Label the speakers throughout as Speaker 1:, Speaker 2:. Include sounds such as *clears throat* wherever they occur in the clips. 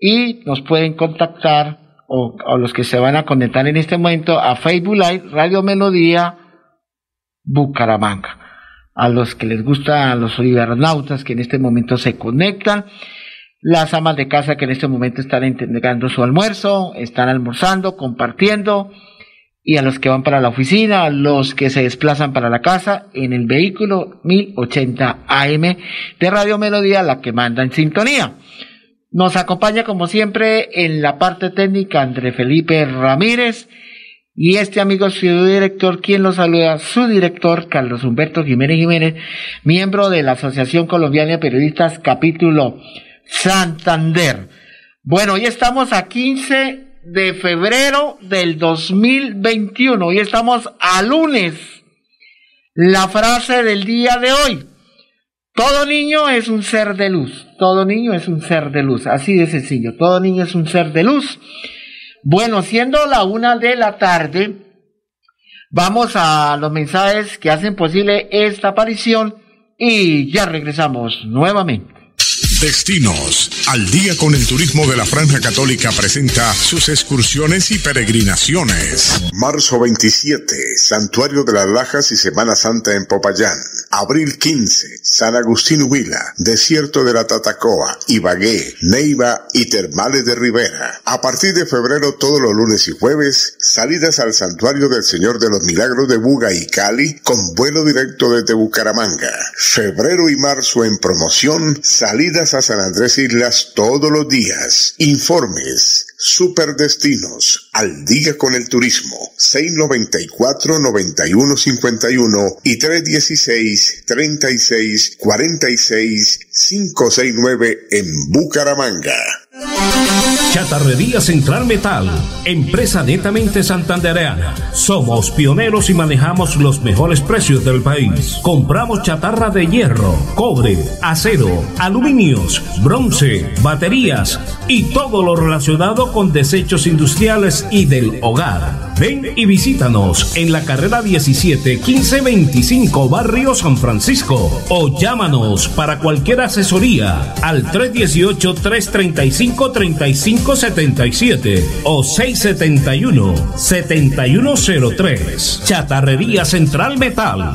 Speaker 1: Y nos pueden contactar o, los que se van a conectar en este momento a Facebook Live Radio Melodía Bucaramanga. A los que les gusta, a los cibernautas que en este momento se conectan, las amas de casa que en este momento están entregando su almuerzo, están almorzando, compartiendo y a los que van para la oficina, a los que se desplazan para la casa en el vehículo 1080 AM de Radio Melodía, la que manda en sintonía. Nos acompaña como siempre en la parte técnica André Felipe Ramírez y este amigo su director, quien lo saluda, su director Carlos Humberto Jiménez Jiménez, miembro de la Asociación Colombiana de Periodistas capítulo Santander. Bueno, hoy estamos a 15 de febrero del 2021. Hoy estamos a lunes. La frase del día de hoy. Todo niño es un ser de luz. Todo niño es un ser de luz. Así de sencillo. Todo niño es un ser de luz. Bueno, siendo la una de la tarde, vamos a los mensajes que hacen posible esta aparición y ya regresamos nuevamente.
Speaker 2: Destinos. Al día con el turismo de la Franja Católica presenta sus excursiones y peregrinaciones.
Speaker 3: Marzo 27, Santuario de las Lajas y Semana Santa en Popayán. Abril 15, San Agustín Huila, Desierto de la Tatacoa, Ibagué, Neiva y Termales de Rivera. A partir de febrero, todos los lunes y jueves, salidas al Santuario del Señor de los Milagros de Buga y Cali con vuelo directo desde Bucaramanga. Febrero y marzo en promoción, salidas a San Andrés Islas todos los días. Informes. Superdestinos. Al día con el turismo. 694-9151 y 316-3646-569 en Bucaramanga.
Speaker 2: Chatarrería Central Metal, empresa netamente santandereana. Somos pioneros y manejamos los mejores precios del país. Compramos chatarra de hierro, cobre, acero, aluminios, bronce, baterías y todo lo relacionado con desechos industriales y del hogar. Ven y visítanos en la carrera 17 1525 Barrio San Francisco o llámanos para cualquier asesoría al 318 335 3577 o 671 7103. Chatarrería Central Metal.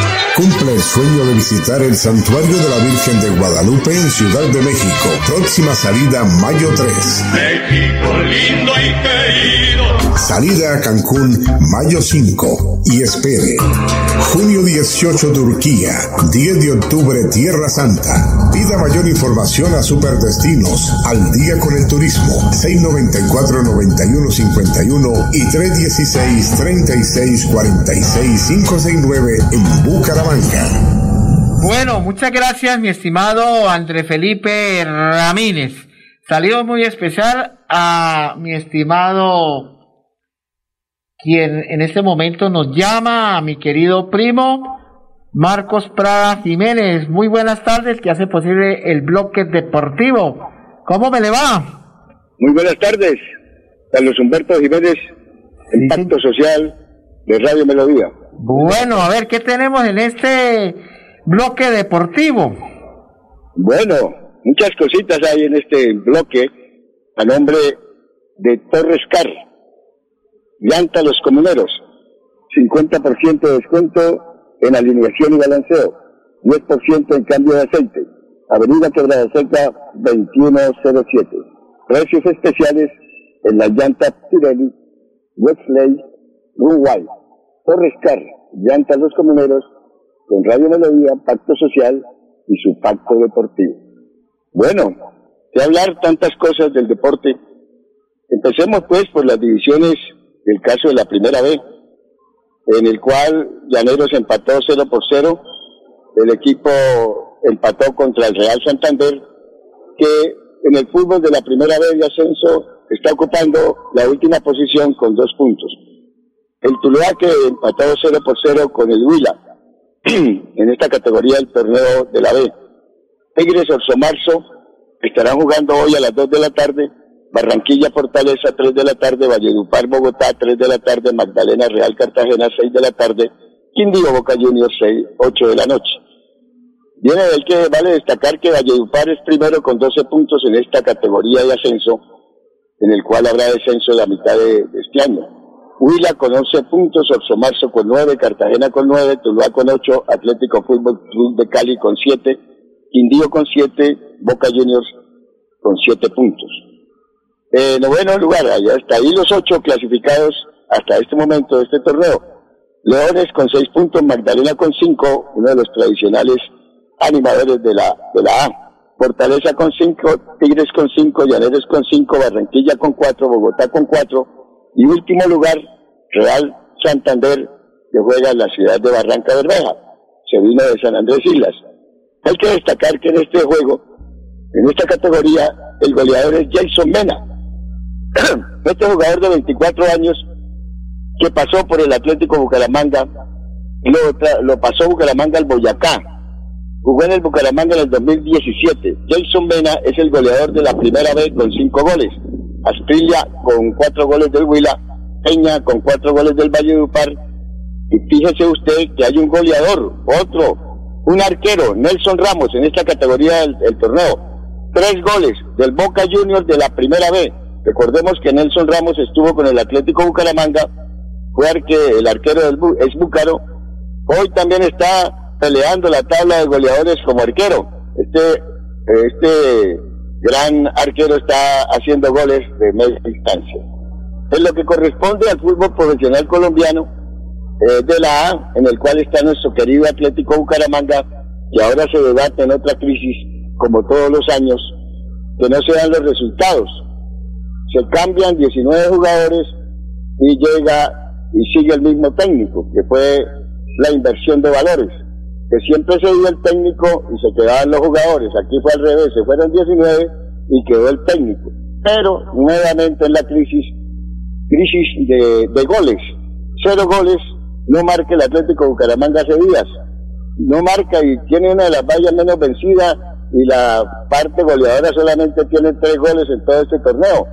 Speaker 3: Sueño de visitar el Santuario de la Virgen de Guadalupe en Ciudad de México. Próxima salida mayo 3.
Speaker 4: México lindo y.
Speaker 3: Salida a Cancún mayo 5. Y espere. Junio 18 Turquía. 10 de octubre Tierra Santa. Pida mayor información a Superdestinos. Al día con el turismo. 694-9151 y 316-3646-569 en Bucaramanga.
Speaker 1: Bueno, muchas gracias, mi estimado André Felipe Ramírez. Salió muy especial a mi estimado, quien en este momento nos llama, a mi querido primo Marcos Prada Jiménez. Muy buenas tardes, que hace posible el bloque deportivo. ¿Cómo me le va?
Speaker 5: Muy buenas tardes, Carlos Humberto Jiménez, Impacto Social de Radio Melodía.
Speaker 1: Bueno, a ver, ¿qué tenemos en este bloque deportivo.
Speaker 5: Bueno, muchas cositas hay en este bloque a nombre de Torres Car. Llanta Los Comuneros, 50% de descuento en alineación y balanceo, 10% en cambio de aceite. Avenida Quebrada Seca 2107. Precios especiales en la llanta Pirelli, Westley, Runway, Torres Car, llantas Los Comuneros, con Radio Melodía, Pacto Social y su Pacto Deportivo. Bueno, de hablar tantas cosas del deporte, empecemos pues por las divisiones del caso de la primera vez, en el cual Llaneros empató 0 por 0, el equipo empató contra el Real Santander, que en el fútbol de la primera vez de ascenso está ocupando la última posición con dos puntos. El Tuluá que empató 0 por 0 con el Huila *clears throat* en esta categoría del torneo de la B. Tigres Orso Marzo estarán jugando hoy a las 2 de la tarde, Barranquilla Fortaleza 3 de la tarde, Valledupar Bogotá 3 de la tarde, Magdalena Real Cartagena 6 de la tarde, Quindío Boca Juniors 6, 8 de la noche. Viene del que vale destacar que Valledupar es primero con 12 puntos en esta categoría de ascenso, en el cual habrá descenso la mitad de, este año. Huila con 11 puntos, Marzo con 9, Cartagena con 9, Tuluá con 8, Atlético Fútbol Club de Cali con 7, Quindío con 7, Boca Juniors con 7 puntos. Eh, noveno lugar, allá está ahí los 8 clasificados hasta este momento de este torneo. Leones con 6 puntos, Magdalena con 5, uno de los tradicionales animadores de la, de la A. Fortaleza con 5, Tigres con 5, Llaneros con 5, Barranquilla con 4, Bogotá con 4 y último lugar, Real Santander, que juega en la ciudad de Barranca Bermeja. Se vino de San Andrés Islas. Hay que destacar que en este juego, en esta categoría, el goleador es Jason Mena. *clears throat* este jugador de 24 años que pasó por el Atlético Bucaramanga, lo, lo pasó Bucaramanga al Boyacá, Jugó en el Bucaramanga en el 2017. Jason Mena es el goleador de la primera vez con cinco goles. Astrilla con cuatro goles del Huila. Peña con cuatro goles del Valle de Upar. Y fíjese usted que hay un goleador, otro, un arquero, Nelson Ramos, en esta categoría del, torneo. Tres goles del Boca Juniors de la primera vez. Recordemos que Nelson Ramos estuvo con el Atlético Bucaramanga, fue el arquero del Bucaro. Hoy también está peleando la tabla de goleadores como arquero. Este, este gran arquero está haciendo goles de media distancia. En lo que corresponde al fútbol profesional colombiano eh, de la A, en el cual está nuestro querido Atlético Bucaramanga, y ahora se debate en otra crisis, como todos los años, que no se dan los resultados. Se cambian 19 jugadores y llega y sigue el mismo técnico, que fue la inversión de valores que siempre se dio el técnico y se quedaban los jugadores. Aquí fue al revés, se fueron 19 y quedó el técnico. Pero nuevamente en la crisis, crisis de, goles. Cero goles, no marca el Atlético Bucaramanga hace días. No marca y tiene una de las vallas menos vencidas y la parte goleadora solamente tiene tres goles en todo este torneo,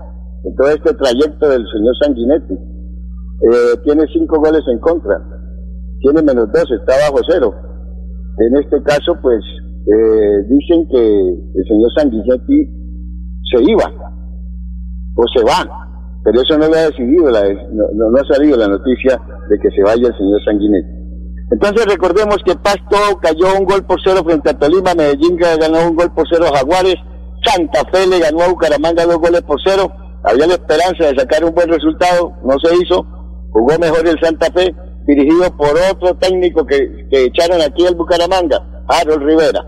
Speaker 5: en todo este trayecto del señor Sanguinetti. Eh, tiene cinco goles en contra, tiene menos dos, está bajo cero en este caso, pues, eh, dicen que el señor Sanguinetti se iba o se va, pero eso no lo ha decidido, no, ha salido la noticia de que se vaya el señor Sanguinetti. Entonces recordemos que Pasto cayó un gol por cero frente a Tolima, Medellín ganó un gol por cero a Jaguares, Santa Fe le ganó a Bucaramanga dos goles por cero, había la esperanza de sacar un buen resultado, no se hizo, jugó mejor el Santa Fe, dirigido por otro técnico que, echaron aquí al Bucaramanga, Harold Rivera.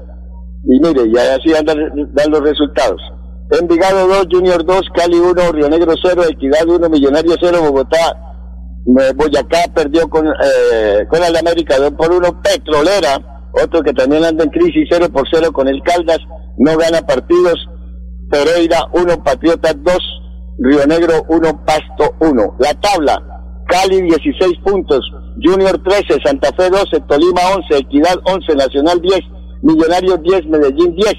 Speaker 5: Y mire, ya así andan dan los resultados. Envigado 2, Junior 2, Cali 1, Río Negro 0, Equidad 1, Millonario 0, Bogotá, Boyacá perdió con, eh, con el América 2 por 1, Petrolera, otro que también anda en crisis 0 por 0 con el Caldas, no gana partidos, Pereira 1, Patriotas 2, Río Negro 1, Pasto 1. La tabla, Cali 16 puntos, Junior 13, Santa Fe 12, Tolima 11, Equidad 11, Nacional 10, Millonarios 10, Medellín 10.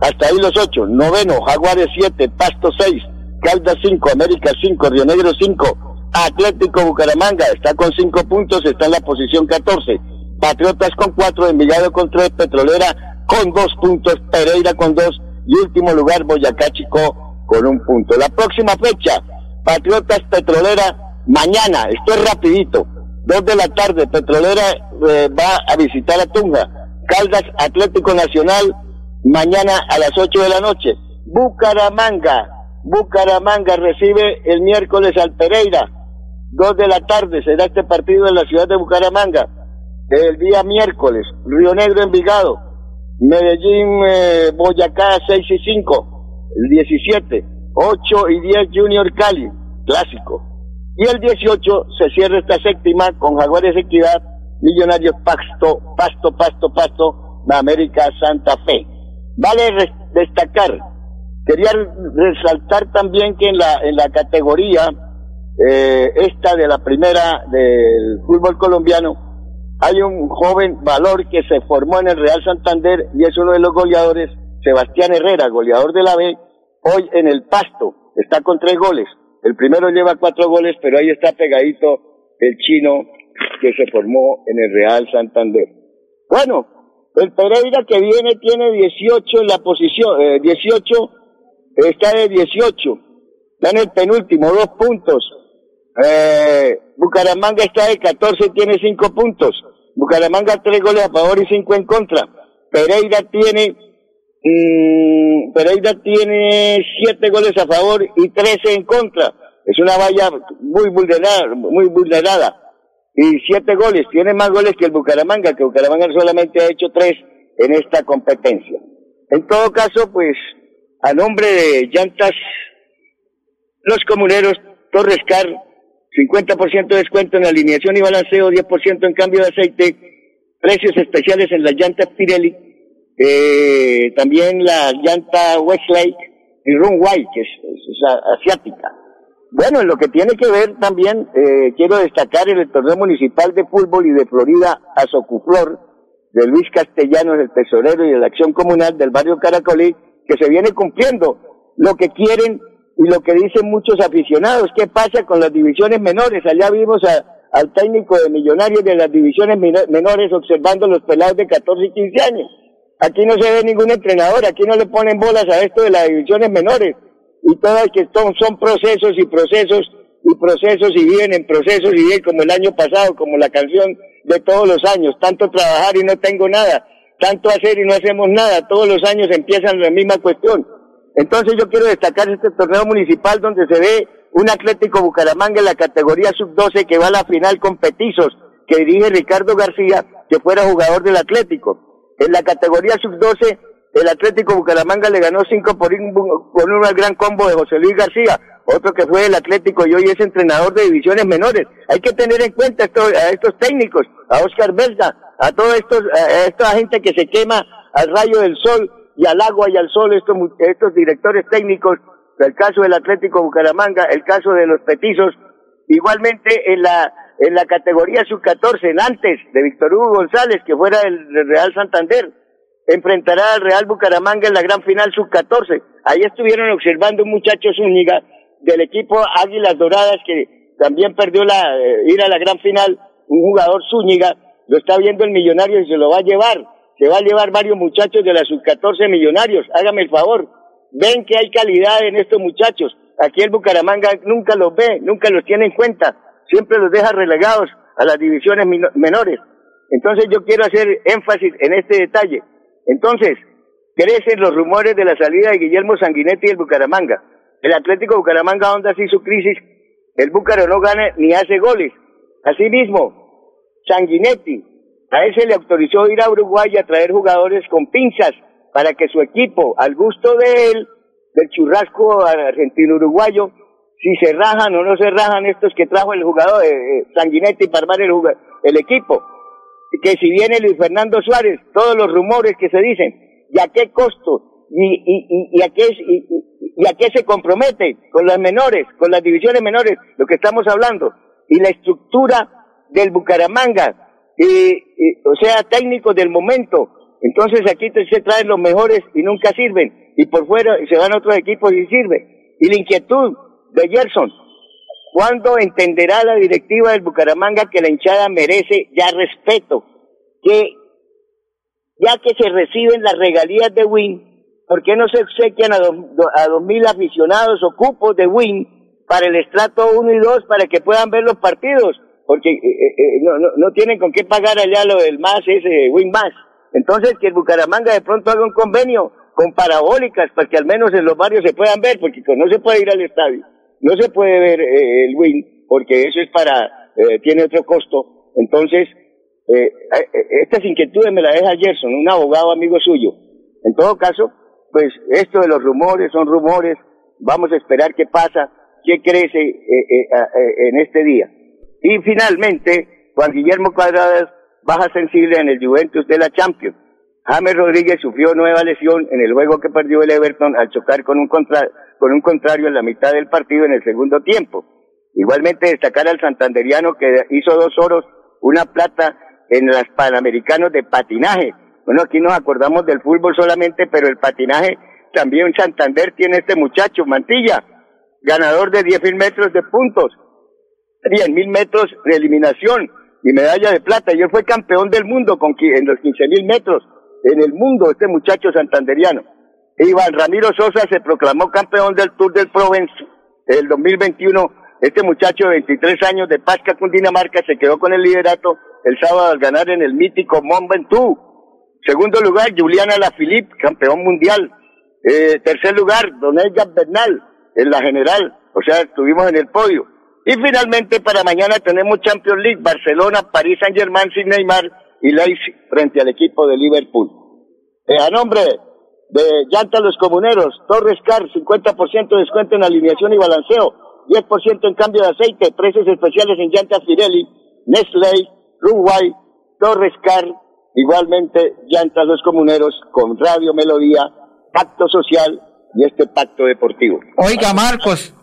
Speaker 5: Hasta ahí los 8. Noveno, Jaguares 7, Pasto 6, Caldas 5, América 5, Río Negro 5, Atlético Bucaramanga está con 5 puntos, está en la posición 14. Patriotas con 4, Envigado con 3, Petrolera con 2 puntos, Pereira con 2 y último lugar Boyacá Chico con un punto. La próxima fecha, Patriotas Petrolera, mañana, esto es rapidito, Dos de la tarde, Petrolera eh, va a visitar a Tunja. Caldas Atlético Nacional mañana a las 8 de la noche. Bucaramanga, Bucaramanga recibe el miércoles al Pereira, 2 de la tarde será este partido en la ciudad de Bucaramanga. El día miércoles, Río Negro Envigado, Medellín eh, Boyacá 6 y 5, el 17, 8 y 10 Junior Cali, clásico. Y el 18 se cierra esta séptima con Jaguares Equidad, Millonarios Pasto, Pasto, Pasto, Pasto, América Santa Fe. Vale destacar, quería resaltar también que en la, en la categoría eh, esta de la primera del fútbol colombiano, hay un joven valor que se formó en el Real Santander y es uno de los goleadores, Sebastián Herrera, goleador de la B, hoy en el Pasto, está con tres goles. El primero lleva cuatro goles, pero ahí está pegadito el chino que se formó en el Real Santander. Bueno, el Pereira que viene tiene 18 en la posición, eh, 18, está de 18, está en el penúltimo, dos puntos. Eh, Bucaramanga está de 14, tiene 5 puntos. Bucaramanga 3 goles a favor y 5 en contra. Pereira tiene mm, Pereira tiene 7 goles a favor y 13 en contra. Es una valla muy vulnerada, muy vulnerada. Y 7 goles, tiene más goles que el Bucaramanga, que Bucaramanga solamente ha hecho 3 en esta competencia. En todo caso, pues, a nombre de Llantas, los comuneros, Torres Car, 50% de descuento en alineación y balanceo, 10% en cambio de aceite, precios especiales en las llantas Pirelli, eh, también la llanta Westlake y Runway, que es, asiática. Bueno, en lo que tiene que ver también, eh, quiero destacar el torneo municipal de fútbol y de Florida a Socuflor, de Luis Castellanos, el tesorero y de la acción comunal del barrio Caracolí, que se viene cumpliendo lo que quieren y lo que dicen muchos aficionados, ¿qué pasa con las divisiones menores? Allá vimos al técnico de Millonarios de las divisiones menores observando los pelados de 14 y 15 años. Aquí no se ve ningún entrenador, aquí no le ponen bolas a esto de las divisiones menores. Y todas que son, son procesos y procesos y procesos y viven en procesos y viven como el año pasado, como la canción de todos los años. Tanto trabajar y no tengo nada, tanto hacer y no hacemos nada. Todos los años empiezan la misma cuestión. Entonces yo quiero destacar este torneo municipal donde se ve un Atlético Bucaramanga en la categoría sub-12 que va a la final con Petizos, que dirige Ricardo García, que fuera jugador del Atlético. En la categoría sub-12, el Atlético Bucaramanga le ganó 5 por un, por un gran combo de José Luis García, otro que fue el Atlético y hoy es entrenador de divisiones menores. Hay que tener en cuenta a estos técnicos, a Oscar Belda, a toda esta gente que se quema al rayo del sol y al agua y al sol estos, estos directores técnicos, el caso del Atlético Bucaramanga, el caso de los petizos, igualmente en la, en la categoría sub-14, en antes de Víctor Hugo González, que fuera el, Real Santander, enfrentará al Real Bucaramanga en la gran final sub-14. Ahí estuvieron observando un muchacho Zúñiga del equipo Águilas Doradas que también perdió la, eh, ir a la gran final, un jugador Zúñiga, lo está viendo el millonario y se lo va a llevar se va a llevar varios muchachos de la sub-14 millonarios, hágame el favor. Ven que hay calidad en estos muchachos. Aquí el Bucaramanga nunca los ve, nunca los tiene en cuenta, siempre los deja relegados a las divisiones menores. Entonces yo quiero hacer énfasis en este detalle. Entonces, crecen los rumores de la salida de Guillermo Sanguinetti del Bucaramanga. El Atlético Bucaramanga onda así su crisis, el Bucaro no gana ni hace goles. Asimismo, Sanguinetti, a él se le autorizó ir a Uruguay a traer jugadores con pinzas para que su equipo, al gusto de él, del churrasco argentino-uruguayo, si se rajan o no se rajan estos que trajo el jugador eh, eh Sanguinetti para armar el, el equipo. Que si viene Luis Fernando Suárez, todos los rumores que se dicen, ¿y a qué costo? ¿Y, a, qué, y, a qué se compromete? Con las menores, con las divisiones menores, lo que estamos hablando. Y la estructura del Bucaramanga, y, o sea, técnicos del momento. Entonces aquí se traen los mejores y nunca sirven. Y por fuera se van otros equipos y sirven. Y la inquietud de Gerson, ¿cuándo entenderá la directiva del Bucaramanga que la hinchada merece ya respeto? Que ya que se reciben las regalías de Win, ¿por qué no se obsequian a dos, mil aficionados o cupos de Win para el estrato 1 y 2 para que puedan ver los partidos? porque eh, eh, eh, no, no, no, tienen con qué pagar allá lo del más, ese win más. Entonces, que el Bucaramanga de pronto haga un convenio con parabólicas para que al menos en los barrios se puedan ver, porque no se puede ir al estadio, no se puede ver eh, el win, porque eso es para, eh, tiene otro costo. Entonces, eh, estas inquietudes me las deja Gerson, un abogado amigo suyo. En todo caso, pues esto de los rumores son rumores, vamos a esperar qué pasa, qué crece en este día. Y finalmente, Juan Guillermo Cuadradas baja sensible en el Juventus de la Champions. James Rodríguez sufrió nueva lesión en el juego que perdió el Everton al chocar con un, con un contrario en la mitad del partido en el segundo tiempo. Igualmente destacar al santanderiano que hizo dos oros, una plata en los Panamericanos de patinaje. Bueno, aquí nos acordamos del fútbol solamente, pero el patinaje también Santander tiene este muchacho, Mantilla, ganador de 10.000 metros de puntos, 10.000 metros de eliminación y medalla de plata. Y él fue campeón del mundo con, en los 15.000 metros en el mundo este muchacho santanderiano. Iván Ramiro Sosa se proclamó campeón del Tour del Provence el 2021. Este muchacho de 23 años de Pasca, Cundinamarca, se quedó con el liderato el sábado al ganar en el mítico Mont Ventoux. Segundo lugar, Juliana Lafilippe, campeón mundial. Eh, tercer lugar, Don Edgar Bernal, en la general. O sea, estuvimos en el podio. Y finalmente, para mañana tenemos Champions League, Barcelona, París Saint-Germain sin Neymar y Leipzig frente al equipo de Liverpool. Eh, a nombre de Llanta Los Comuneros, Torres Car, 50% de descuento en alineación y balanceo, 10% en cambio de aceite, precios especiales en llantas Pirelli, Nestlé, Uruguay, Torres Car, igualmente Llantas Los Comuneros con Radio Melodía, Pacto Social y este Pacto Deportivo.
Speaker 1: Oiga, Marcos.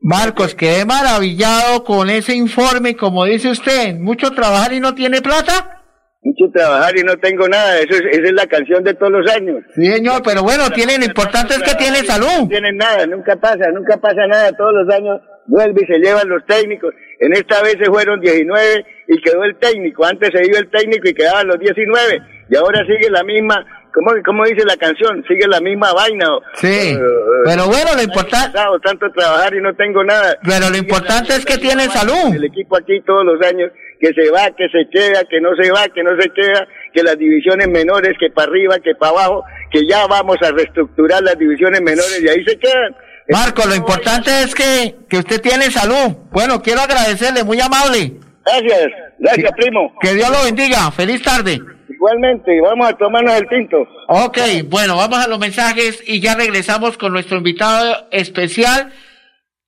Speaker 1: Marcos, quedé maravillado con ese informe, como dice usted, mucho trabajar y no tiene plata
Speaker 5: mucho trabajar y no tengo nada. Eso es, esa es la canción de todos los años.
Speaker 1: Sí, señor, pero bueno, tiene, lo importante es que tiene salud.
Speaker 5: No tienen nada, nunca pasa, nunca pasa nada. Todos los años vuelve y se llevan los técnicos. En esta vez se fueron 19 y quedó el técnico. Antes se iba el técnico y quedaban los 19. Y ahora sigue la misma, ¿cómo, cómo dice la canción? Sigue la misma vaina.
Speaker 1: Sí, pero bueno, lo importante...
Speaker 5: tanto trabajar y no tengo nada.
Speaker 1: Pero lo importante es que tiene salud.
Speaker 5: El equipo aquí todos los años que se va, que se queda, que no se va, que no se queda, que las divisiones menores, que para arriba, que para abajo, que ya vamos a reestructurar las divisiones menores y ahí se quedan.
Speaker 1: Marco, lo importante es que, que usted tiene salud. Bueno, quiero agradecerle, muy amable.
Speaker 5: Gracias, gracias, primo.
Speaker 1: Que Dios lo bendiga. Feliz tarde.
Speaker 5: Igualmente, vamos a tomarnos el tinto.
Speaker 1: Ok, bueno, vamos a los mensajes y ya regresamos con nuestro invitado especial.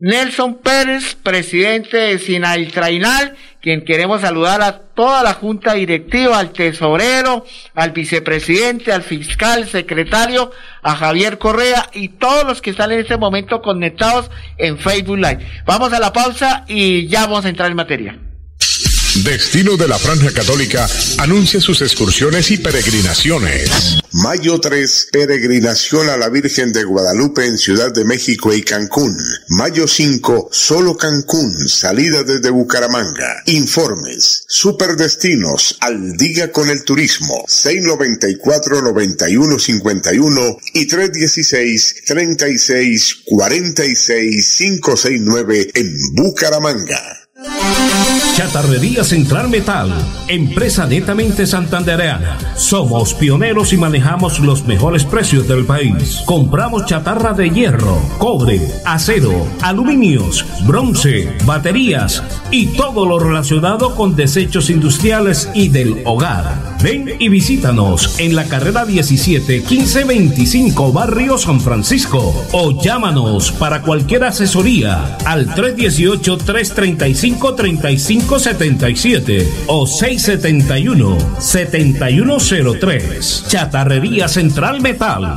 Speaker 1: Nelson Pérez, presidente de Sinaltrainal, quien queremos saludar a toda la junta directiva, al tesorero, al vicepresidente, al fiscal, secretario, a Javier Correa y todos los que están en este momento conectados en Facebook Live. Vamos a la pausa y ya vamos a entrar en materia.
Speaker 3: Destino de la Franja Católica anuncia sus excursiones y peregrinaciones. Mayo 3, peregrinación a la Virgen de Guadalupe en Ciudad de México y Cancún. Mayo 5, solo Cancún, salida desde Bucaramanga. Informes, superdestinos, al día con el turismo, 694-9151 y 316-3646-569 en Bucaramanga.
Speaker 2: Chatarrería Central Metal, empresa netamente santandereana. Somos pioneros y manejamos los mejores precios del país. Compramos chatarra de hierro, cobre, acero, aluminios, bronce, baterías y todo lo relacionado con desechos industriales y del hogar. Ven y visítanos en la carrera 17 1525 Barrio San Francisco o llámanos para cualquier asesoría al 318 335 535-7577 o 671-7103. Chatarrería Central Metal.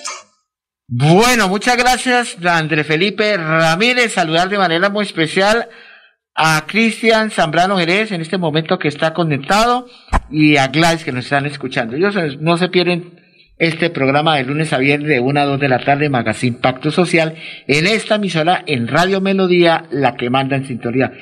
Speaker 1: Bueno, muchas gracias, André Felipe Ramírez. Saludar de manera muy especial a Cristian Zambrano Jerez en este momento que está conectado y a Gladys que nos están escuchando. Ellos no se pierden este programa de lunes a viernes de 1 a 2 de la tarde, Magazine Pacto Social, en esta emisora, en Radio Melodía, la que manda en sintonía.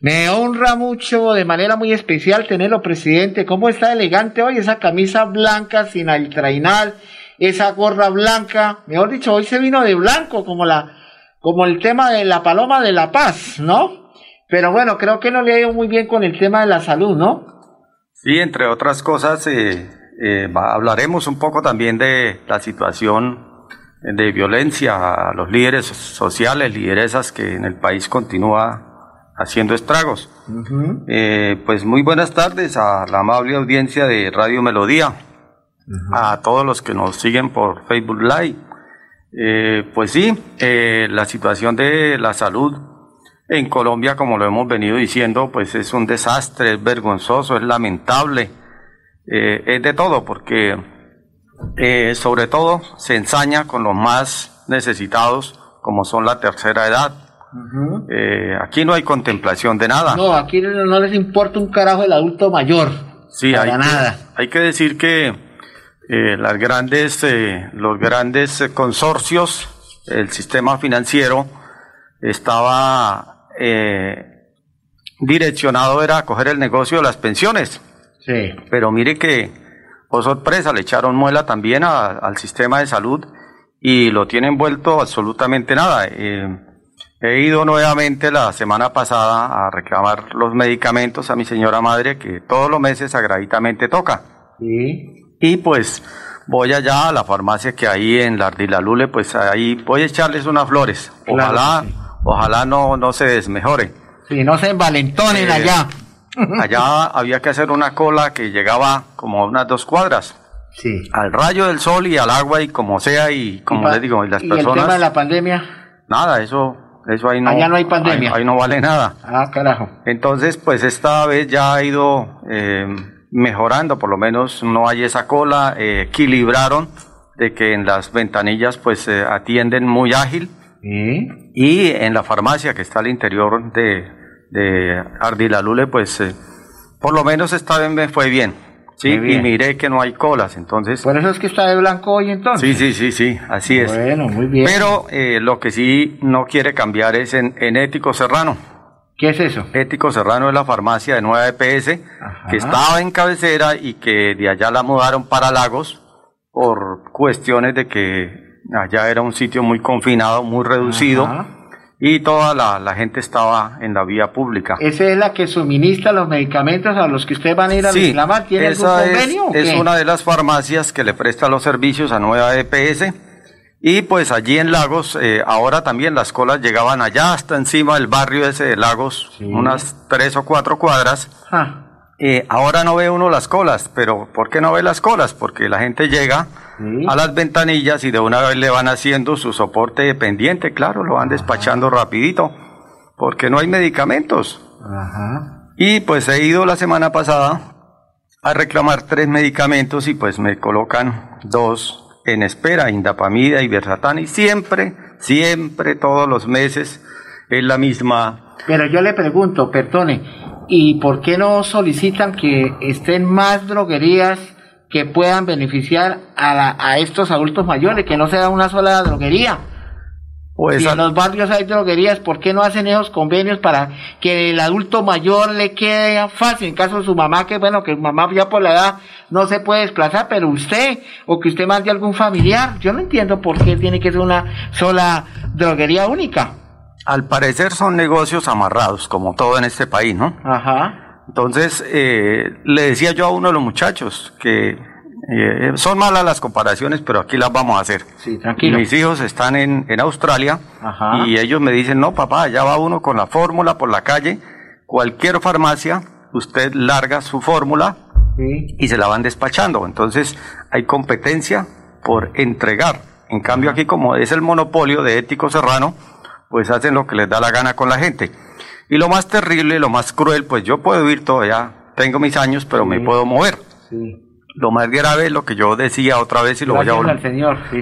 Speaker 1: Me honra mucho, de manera muy especial, tenerlo presidente. ¿Cómo está elegante hoy? Esa camisa blanca sin altrainal, esa gorra blanca. Mejor dicho, hoy se vino de blanco, como la, como el tema de la paloma de la paz, ¿no? Pero bueno, creo que no le ha ido muy bien con el tema de la salud, ¿no?
Speaker 6: Sí, entre otras cosas, eh, eh, hablaremos un poco también de la situación de violencia a los líderes sociales, lideresas que en el país continúa haciendo estragos. Eh, pues muy buenas tardes a la amable audiencia de Radio Melodía, a todos los que nos siguen por Facebook Live. Eh, pues sí, eh, la situación de la salud en Colombia, como lo hemos venido diciendo, pues es un desastre, es vergonzoso, es lamentable, es de todo, porque sobre todo se ensaña con los más necesitados, como son la tercera edad, eh, aquí no hay contemplación de nada.
Speaker 1: No, aquí no, les importa un carajo el adulto mayor.
Speaker 6: Sí, hay nada. Que, hay que decir que eh, las grandes, eh, los grandes consorcios, el sistema financiero estaba direccionado era a coger el negocio de las pensiones. Sí. Pero mire que, por sorpresa, le echaron muela también al sistema de salud y lo tienen vuelto absolutamente nada. He ido nuevamente la semana pasada a reclamar los medicamentos a mi señora madre que todos los meses agraditamente toca. Y pues voy allá a la farmacia que hay en la Ardilalule, pues ahí voy a echarles unas flores. Ojalá, ojalá no, no se desmejore.
Speaker 1: Sí, no se envalentonen eh, allá. *laughs*
Speaker 6: allá había que hacer una cola que llegaba como unas dos cuadras. Sí. Al rayo del sol y al agua y como sea y como les digo, y las personas...
Speaker 1: el tema de la pandemia?
Speaker 6: Nada, eso eso ahí no,
Speaker 1: Allá no hay pandemia.
Speaker 6: Ahí, no vale nada.
Speaker 1: Ah, carajo.
Speaker 6: Entonces, pues esta vez ya ha ido eh, mejorando, por lo menos no hay esa cola, eh, equilibraron de que en las ventanillas pues se atienden muy ágil. Y en la farmacia que está al interior de, de Ardilalule, pues eh, por lo menos esta vez me fue bien. Sí, y miré que no hay colas, entonces...
Speaker 1: Por eso es que está de blanco hoy entonces.
Speaker 6: Sí, sí, sí, sí, así es.
Speaker 1: Bueno, muy bien.
Speaker 6: Pero eh, lo que sí no quiere cambiar es en, Ético Serrano.
Speaker 1: ¿Qué es eso?
Speaker 6: Ético Serrano es la farmacia de Nueva EPS, que estaba en cabecera y que de allá la mudaron para Lagos por cuestiones de que allá era un sitio muy confinado, muy reducido y toda la, gente estaba en la vía pública.
Speaker 1: ¿Esa es la que suministra los medicamentos a los que usted van a ir a reclamar? ¿Tiene algún convenio?
Speaker 6: Es, es una de las farmacias que le presta los servicios a Nueva EPS. Y pues allí en Lagos, eh, ahora también las colas llegaban allá hasta encima del barrio ese de Lagos, unas tres o cuatro cuadras. Eh, ahora no ve uno las colas, pero ¿por qué no ve las colas? Porque la gente llega a las ventanillas y de una vez le van haciendo su soporte dependiente, claro, lo van despachando rapidito, porque no hay medicamentos. Y pues he ido la semana pasada a reclamar tres medicamentos y pues me colocan dos en espera, indapamida y versatán, y siempre, siempre, todos los meses es la misma.
Speaker 1: Pero yo le pregunto, perdone, ¿Y por qué no solicitan que estén más droguerías que puedan beneficiar a, a estos adultos mayores, que no sea una sola droguería? Pues si en los barrios hay droguerías, ¿por qué no hacen esos convenios para que el adulto mayor le quede fácil? En caso de su mamá, que bueno, que su mamá ya por la edad no se puede desplazar, pero usted, o que usted mande algún familiar, yo no entiendo por qué tiene que ser una sola droguería única.
Speaker 6: Al parecer son negocios amarrados, como todo en este país, ¿no? Ajá. Entonces, eh, le decía yo a uno de los muchachos que eh, son malas las comparaciones, pero aquí las vamos a hacer.
Speaker 1: Sí, tranquilo.
Speaker 6: Mis hijos están en, en Australia y ellos me dicen, no, papá, ya va uno con la fórmula por la calle, cualquier farmacia, usted larga su fórmula y se la van despachando. Entonces, hay competencia por entregar. En cambio, aquí como es el monopolio de Ético Serrano, pues hacen lo que les da la gana con la gente. Y lo más terrible, lo más cruel, pues yo puedo ir todavía, tengo mis años, pero me puedo mover. Lo más grave es lo que yo decía otra vez y lo voy a volver.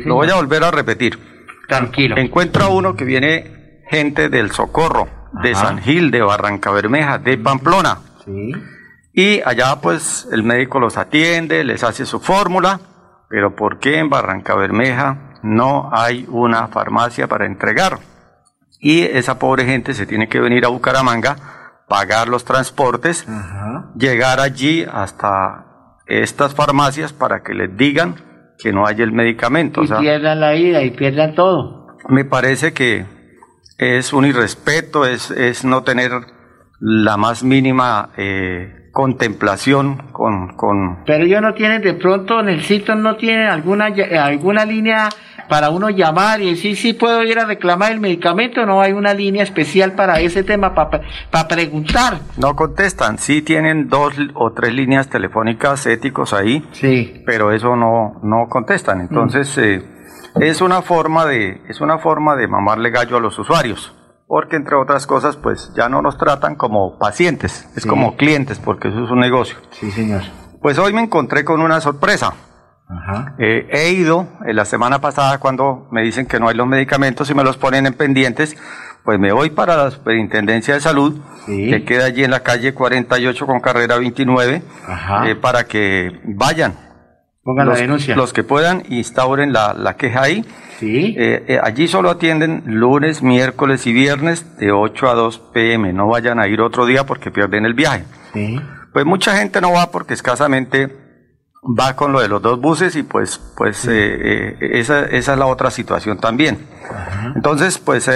Speaker 6: lo voy a volver a repetir.
Speaker 1: Tranquilo.
Speaker 6: Encuentra uno que viene gente del socorro, de San Gil, de Barranca Bermeja, de Pamplona.
Speaker 1: Sí.
Speaker 6: Y allá pues el médico los atiende, les hace su fórmula, pero ¿por qué en Barranca Bermeja no hay una farmacia para entregar? Y esa pobre gente se tiene que venir a Bucaramanga, pagar los transportes, llegar allí hasta estas farmacias para que les digan que no hay el medicamento.
Speaker 1: Y pierdan la vida y pierdan todo.
Speaker 6: Me parece que es un irrespeto, es, es no tener la más mínima eh, contemplación con, con...
Speaker 1: Pero ellos no tienen, de pronto en el sitio no tienen alguna, alguna línea para uno llamar y decir si puedo ir a reclamar el medicamento, no hay una línea especial para ese tema, para preguntar.
Speaker 6: No contestan, sí tienen dos o tres líneas telefónicas éticos ahí,
Speaker 1: sí.
Speaker 6: pero eso no, no contestan. Entonces, mm. eh, es una forma de, es una forma de mamarle gallo a los usuarios porque entre otras cosas, pues ya no nos tratan como pacientes, es como clientes, porque eso es un negocio.
Speaker 1: Sí, señor.
Speaker 6: Pues hoy me encontré con una sorpresa.
Speaker 1: Ajá.
Speaker 6: Eh, he ido eh, la semana pasada cuando me dicen que no hay los medicamentos y me los ponen en pendientes, pues me voy para la Superintendencia de Salud, que queda allí en la calle 48 con carrera 29, eh, para que vayan.
Speaker 1: Pongan
Speaker 6: los,
Speaker 1: la denuncia.
Speaker 6: Los que puedan instauren la, la queja ahí
Speaker 1: Sí.
Speaker 6: Eh, allí solo atienden lunes, miércoles y viernes de 8 a 2 pm. No vayan a ir otro día porque pierden el viaje.
Speaker 1: Sí.
Speaker 6: Pues mucha gente no va porque escasamente va con lo de los dos buses y pues, pues eh, esa, esa, es la otra situación también. Entonces, pues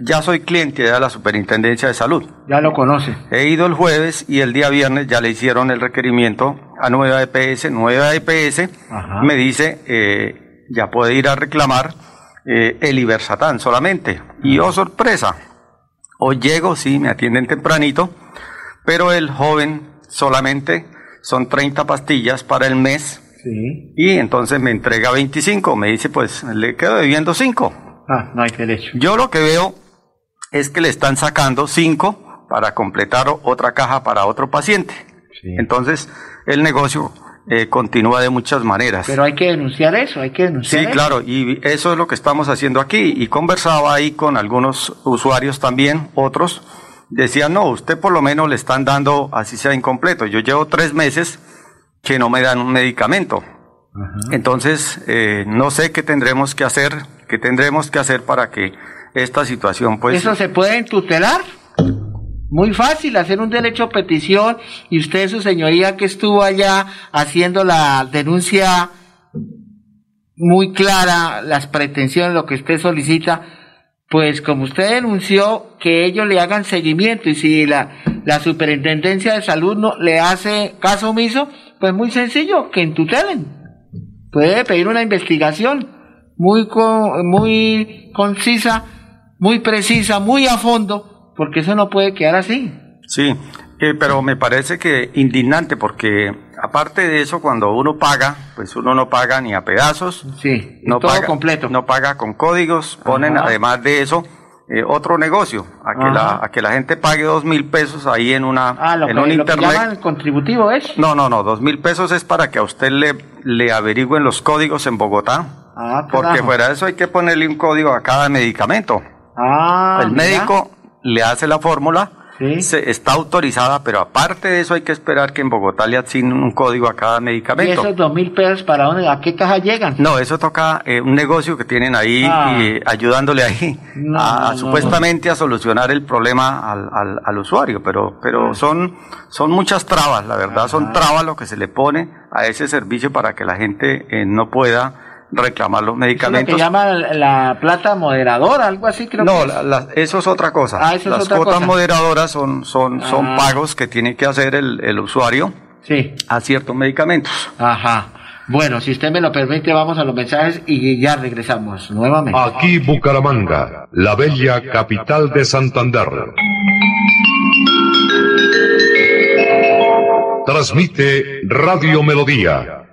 Speaker 6: ya soy cliente de la Superintendencia de Salud.
Speaker 1: Ya lo conoce.
Speaker 6: He ido el jueves y el día viernes ya le hicieron el requerimiento a Nueva EPS. Nueva EPS me dice, ya puede ir a reclamar eh, el Ibersatán solamente. Y oh sorpresa, hoy llego, sí, me atienden tempranito, pero el joven solamente son 30 pastillas para el mes. Y entonces me entrega 25, me dice, pues le quedo debiendo 5.
Speaker 1: Ah, no hay derecho.
Speaker 6: Yo lo que veo es que le están sacando 5 para completar otra caja para otro paciente. Entonces, el negocio eh, continúa de muchas maneras.
Speaker 1: Pero hay que denunciar eso, hay que denunciar.
Speaker 6: Sí, claro, y eso es lo que estamos haciendo aquí. Y conversaba ahí con algunos usuarios también, otros, decían, no, usted por lo menos le están dando, así sea incompleto. Yo llevo tres meses que no me dan un medicamento. Entonces, eh, no sé qué tendremos que hacer, qué tendremos que hacer para que esta situación pues...
Speaker 1: ¿Eso se puede tutelar? Muy fácil hacer un derecho petición y usted, su señoría, que estuvo allá haciendo la denuncia muy clara, las pretensiones, lo que usted solicita, pues como usted denunció, que ellos le hagan seguimiento y si la, la superintendencia de salud no le hace caso omiso, pues muy sencillo, que entutelen. Puede pedir una investigación muy, muy concisa, muy precisa, muy a fondo, porque eso no puede quedar así.
Speaker 6: Sí, eh, pero me parece que indignante porque aparte de eso, cuando uno paga, pues uno no paga ni a pedazos,
Speaker 1: sí,
Speaker 6: no
Speaker 1: todo
Speaker 6: paga,
Speaker 1: completo.
Speaker 6: No paga con códigos, ponen además de eso eh, otro negocio, a que, la, a que la gente pague dos mil pesos ahí en una
Speaker 1: ah, lo
Speaker 6: en
Speaker 1: que,
Speaker 6: un
Speaker 1: lo
Speaker 6: internet.
Speaker 1: Que llaman contributivo es?
Speaker 6: No, no, no, dos mil pesos es para que a usted le, le averigüen los códigos en Bogotá.
Speaker 1: Ah,
Speaker 6: porque fuera de eso hay que ponerle un código a cada medicamento.
Speaker 1: Ah,
Speaker 6: el médico le hace la fórmula, se, está autorizada, pero aparte de eso hay que esperar que en Bogotá le asignen un código a cada medicamento.
Speaker 1: ¿Y esos dos mil pesos para dónde, a qué caja llegan?
Speaker 6: No, eso toca eh, un negocio que tienen ahí
Speaker 1: Ah.
Speaker 6: y ayudándole ahí
Speaker 1: No,
Speaker 6: a,
Speaker 1: no,
Speaker 6: supuestamente a solucionar el problema al, al, al usuario, pero, pero son, son muchas trabas, la verdad, son trabas lo que se le pone a ese servicio para que la gente eh, no pueda reclamar los
Speaker 1: Eso es lo
Speaker 6: medicamentos.
Speaker 1: que llaman la plata moderadora, algo así creo
Speaker 6: No,
Speaker 1: que
Speaker 6: la- la- eso es otra cosa.
Speaker 1: Ah, eso es
Speaker 6: Las
Speaker 1: otra
Speaker 6: cuotas
Speaker 1: cosa.
Speaker 6: moderadoras son, son, son
Speaker 1: Ah.
Speaker 6: pagos que tiene que hacer el, el usuario
Speaker 1: Sí,
Speaker 6: a ciertos medicamentos.
Speaker 1: ajá. Bueno, si usted me lo permite, vamos a los mensajes y ya regresamos nuevamente.
Speaker 7: Aquí Bucaramanga, la bella capital de Santander. Transmite Radio Melodía,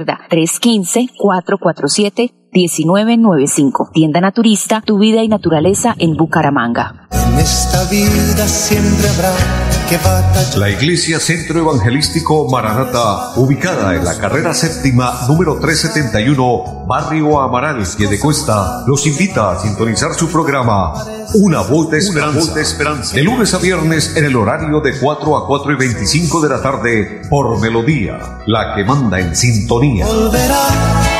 Speaker 8: Recuerda, 315-447-7888. 315-447-1995. Tienda Naturista, tu vida y naturaleza en Bucaramanga.
Speaker 9: En esta vida siempre habrá
Speaker 10: la Iglesia Centro Evangelístico Maranata, ubicada en la carrera séptima número 371, Barrio Amaral, de Cuesta, los invita a sintonizar su programa Una Voz de Esperanza. de lunes a viernes en el horario de 4 a 4 y 25 de la tarde por Melodía, la que manda en sintonía.
Speaker 9: Volverá,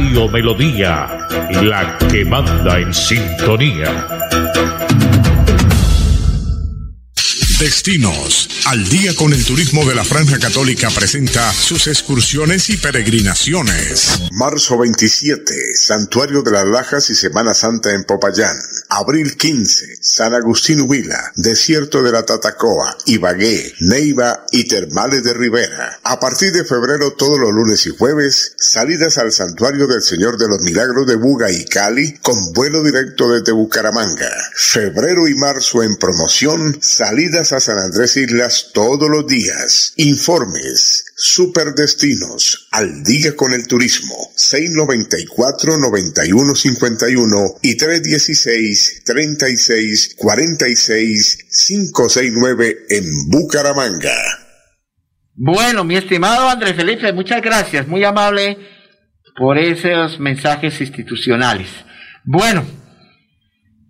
Speaker 2: Radio Melodía, la que manda en sintonía.
Speaker 3: Destinos. Al día con el turismo de la Franja Católica presenta sus excursiones y peregrinaciones. Marzo 27, Santuario de las Lajas y Semana Santa en Popayán. Abril 15, San Agustín Huila, Desierto de la Tatacoa, Ibagué, Neiva y Termales de Rivera. A partir de febrero, todos los lunes y jueves, salidas al Santuario del Señor de los Milagros de Buga y Cali con vuelo directo desde Bucaramanga. Febrero y marzo en promoción, salidas a San Andrés Islas todos los días. Informes Superdestinos, al día con el turismo, 694-9151 y 316-3646-569 en Bucaramanga.
Speaker 1: Bueno, mi estimado Andrés Felipe, muchas gracias, muy amable por esos mensajes institucionales. Bueno,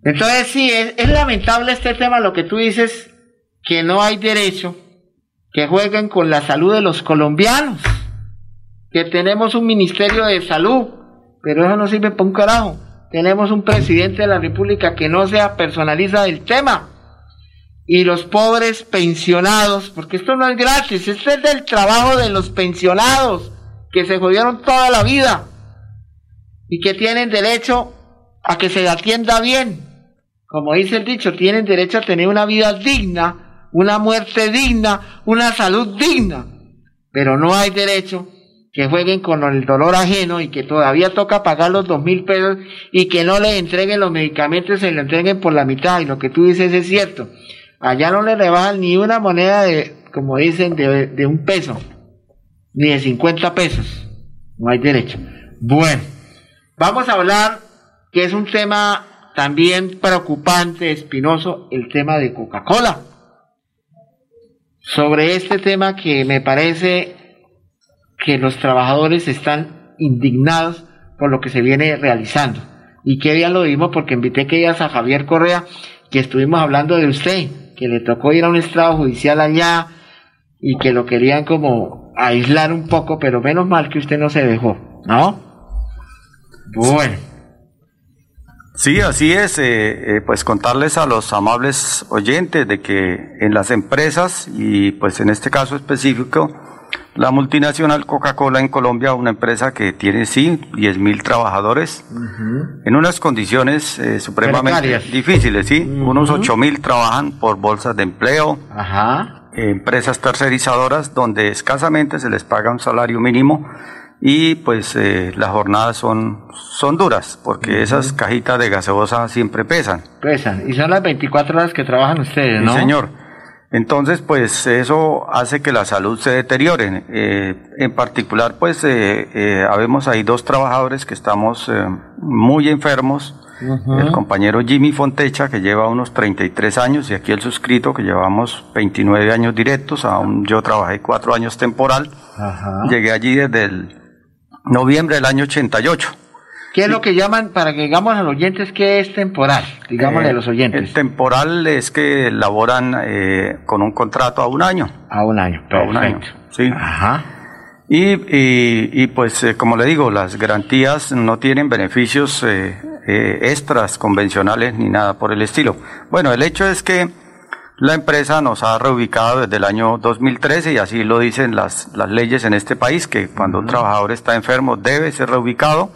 Speaker 1: entonces sí, es, es lamentable este tema, lo que tú dices, que no hay derecho que jueguen con la salud de los colombianos, que tenemos un Ministerio de Salud, pero eso no sirve para un carajo. Tenemos un presidente de la República que no sea personaliza del tema. Y los pobres pensionados, porque esto no es gratis, esto es del trabajo de los pensionados, que se jodieron toda la vida y que tienen derecho a que se atienda bien. Como dice el dicho, tienen derecho a tener una vida digna una muerte digna, una salud digna. Pero no hay derecho que jueguen con el dolor ajeno y que todavía toca pagar los dos mil pesos y que no le entreguen los medicamentos, se le entreguen por la mitad. Y lo que tú dices es cierto. Allá no le rebajan ni una moneda de, como dicen, de, de un peso, ni de 50 pesos. No hay derecho. Bueno, vamos a hablar que es un tema también preocupante, espinoso, el tema de Coca-Cola sobre este tema que me parece que los trabajadores están indignados por lo que se viene realizando. Y qué día lo vimos porque invité que días a Javier Correa, que estuvimos hablando de usted, que le tocó ir a un estrado judicial allá y que lo querían como aislar un poco, pero menos mal que usted no se dejó, ¿no? Bueno.
Speaker 6: Sí, así es. Eh, eh, pues contarles a los amables oyentes de que en las empresas y pues en este caso específico, la multinacional Coca-Cola en Colombia, una empresa que tiene sí 10 mil trabajadores, en unas condiciones eh, supremamente difíciles, sí. Unos 8 mil trabajan por bolsas de empleo, empresas tercerizadoras donde escasamente se les paga un salario mínimo y pues eh, las jornadas son, son duras porque esas cajitas de gaseosa siempre pesan.
Speaker 1: Pesan. Y son las 24 horas que trabajan ustedes, ¿no?
Speaker 6: Sí, señor. Entonces, pues eso hace que la salud se deteriore. Eh, en particular, pues eh, eh, habemos ahí dos trabajadores que estamos eh, muy enfermos. El compañero Jimmy Fontecha, que lleva unos 33 años, y aquí el suscrito, que llevamos 29 años directos. Aún yo trabajé cuatro años temporal. Llegué allí desde el noviembre del año 88.
Speaker 1: ¿Qué es lo que llaman, para que digamos a los oyentes, qué es temporal? Digámosle a los oyentes.
Speaker 6: El temporal es que laboran eh, con un contrato a un año.
Speaker 1: A un año,
Speaker 6: A un año,
Speaker 1: perfecto.
Speaker 6: sí.
Speaker 1: Ajá.
Speaker 6: Y, y, y, pues, eh, como le digo, las garantías no tienen beneficios eh, eh, extras convencionales ni nada por el estilo. Bueno, el hecho es que la empresa nos ha reubicado desde el año 2013 y así lo dicen las, las leyes en este país, que cuando un trabajador está enfermo debe ser reubicado.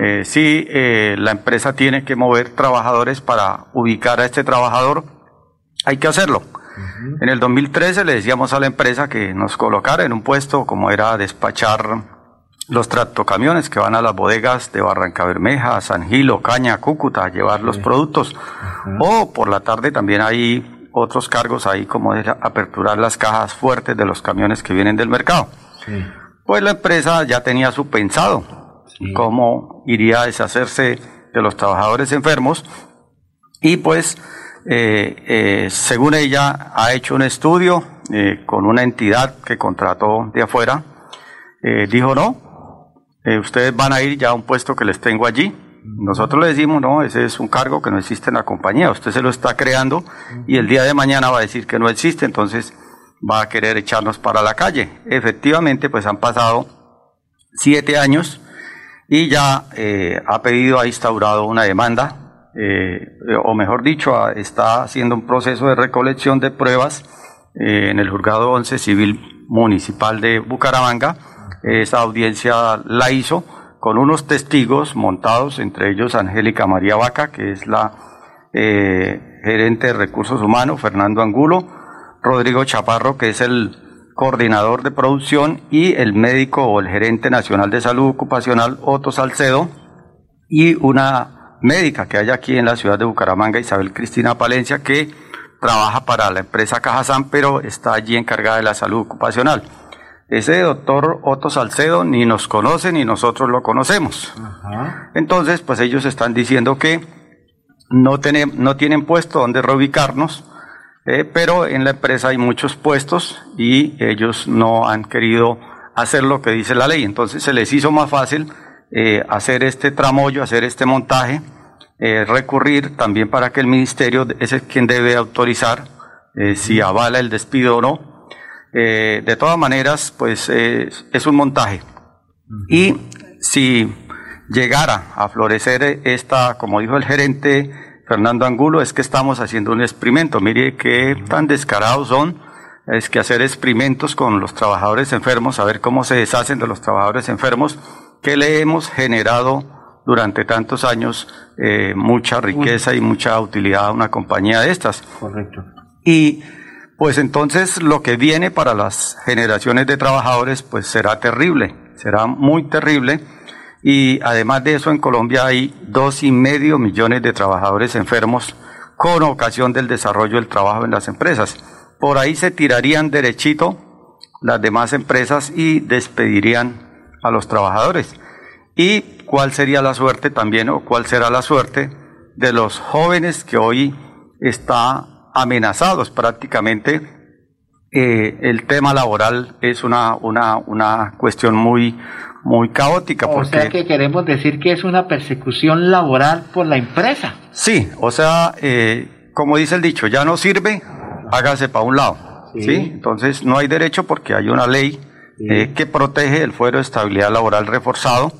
Speaker 6: Eh, si eh, la empresa tiene que mover trabajadores para ubicar a este trabajador, hay que hacerlo. En el 2013 le decíamos a la empresa que nos colocara en un puesto como era despachar los tractocamiones que van a las bodegas de Barranca Bermeja, San Gil, Caña, Cúcuta a llevar los productos. O por la tarde también hay otros cargos ahí como de aperturar las cajas fuertes de los camiones que vienen del mercado. Pues la empresa ya tenía su pensado cómo iría a deshacerse de los trabajadores enfermos y pues eh, eh, según ella ha hecho un estudio eh, con una entidad que contrató de afuera, dijo no, ustedes van a ir ya a un puesto que les tengo allí. Nosotros le decimos, no, ese es un cargo que no existe en la compañía, usted se lo está creando y el día de mañana va a decir que no existe, entonces va a querer echarnos para la calle. Efectivamente, pues han pasado siete años y ya eh, ha pedido, ha instaurado una demanda, eh, o mejor dicho, está haciendo un proceso de recolección de pruebas eh, en el juzgado 11 civil municipal de Bucaramanga. Esa audiencia la hizo con unos testigos montados, entre ellos Angélica María Vaca, que es la gerente de recursos humanos, Fernando Angulo, Rodrigo Chaparro, que es el coordinador de producción, y el médico o el gerente nacional de salud ocupacional, Otto Salcedo, y una médica que hay aquí en la ciudad de Bucaramanga, Isabel Cristina Palencia, que trabaja para la empresa Cajazán, pero está allí encargada de la salud ocupacional. Ese doctor Otto Salcedo ni nos conoce ni nosotros lo conocemos. Entonces, pues ellos están diciendo que no, no tienen puesto donde reubicarnos, eh, pero en la empresa hay muchos puestos y ellos no han querido hacer lo que dice la ley. Entonces se les hizo más fácil eh, hacer este tramoyo, hacer este montaje, eh, recurrir también para que el ministerio es el quien debe autorizar si avala el despido o no. De todas maneras, pues es un montaje. Y si llegara a florecer esta, como dijo el gerente Fernando Angulo, es que estamos haciendo un experimento. Mire qué tan descarados son. Es que hacer experimentos con los trabajadores enfermos, a ver cómo se deshacen de los trabajadores enfermos, que le hemos generado durante tantos años eh, mucha riqueza y mucha utilidad a una compañía de estas.
Speaker 1: Correcto.
Speaker 6: Y pues entonces lo que viene para las generaciones de trabajadores pues será terrible, será muy terrible. Y además de eso en Colombia hay dos y medio millones de trabajadores enfermos con ocasión del desarrollo del trabajo en las empresas. Por ahí se tirarían derechito las demás empresas y despedirían a los trabajadores. ¿Y cuál sería la suerte también o cuál será la suerte de los jóvenes que hoy está amenazados prácticamente? Eh, el tema laboral es una, una, una cuestión muy, muy caótica.
Speaker 1: O
Speaker 6: porque,
Speaker 1: sea que queremos decir que es una persecución laboral por la empresa.
Speaker 6: Sí, o sea, eh, como dice el dicho, ya no sirve, hágase para un lado.
Speaker 1: Sí.
Speaker 6: Sí. Entonces no hay derecho porque hay una ley eh, que protege el fuero de estabilidad laboral reforzado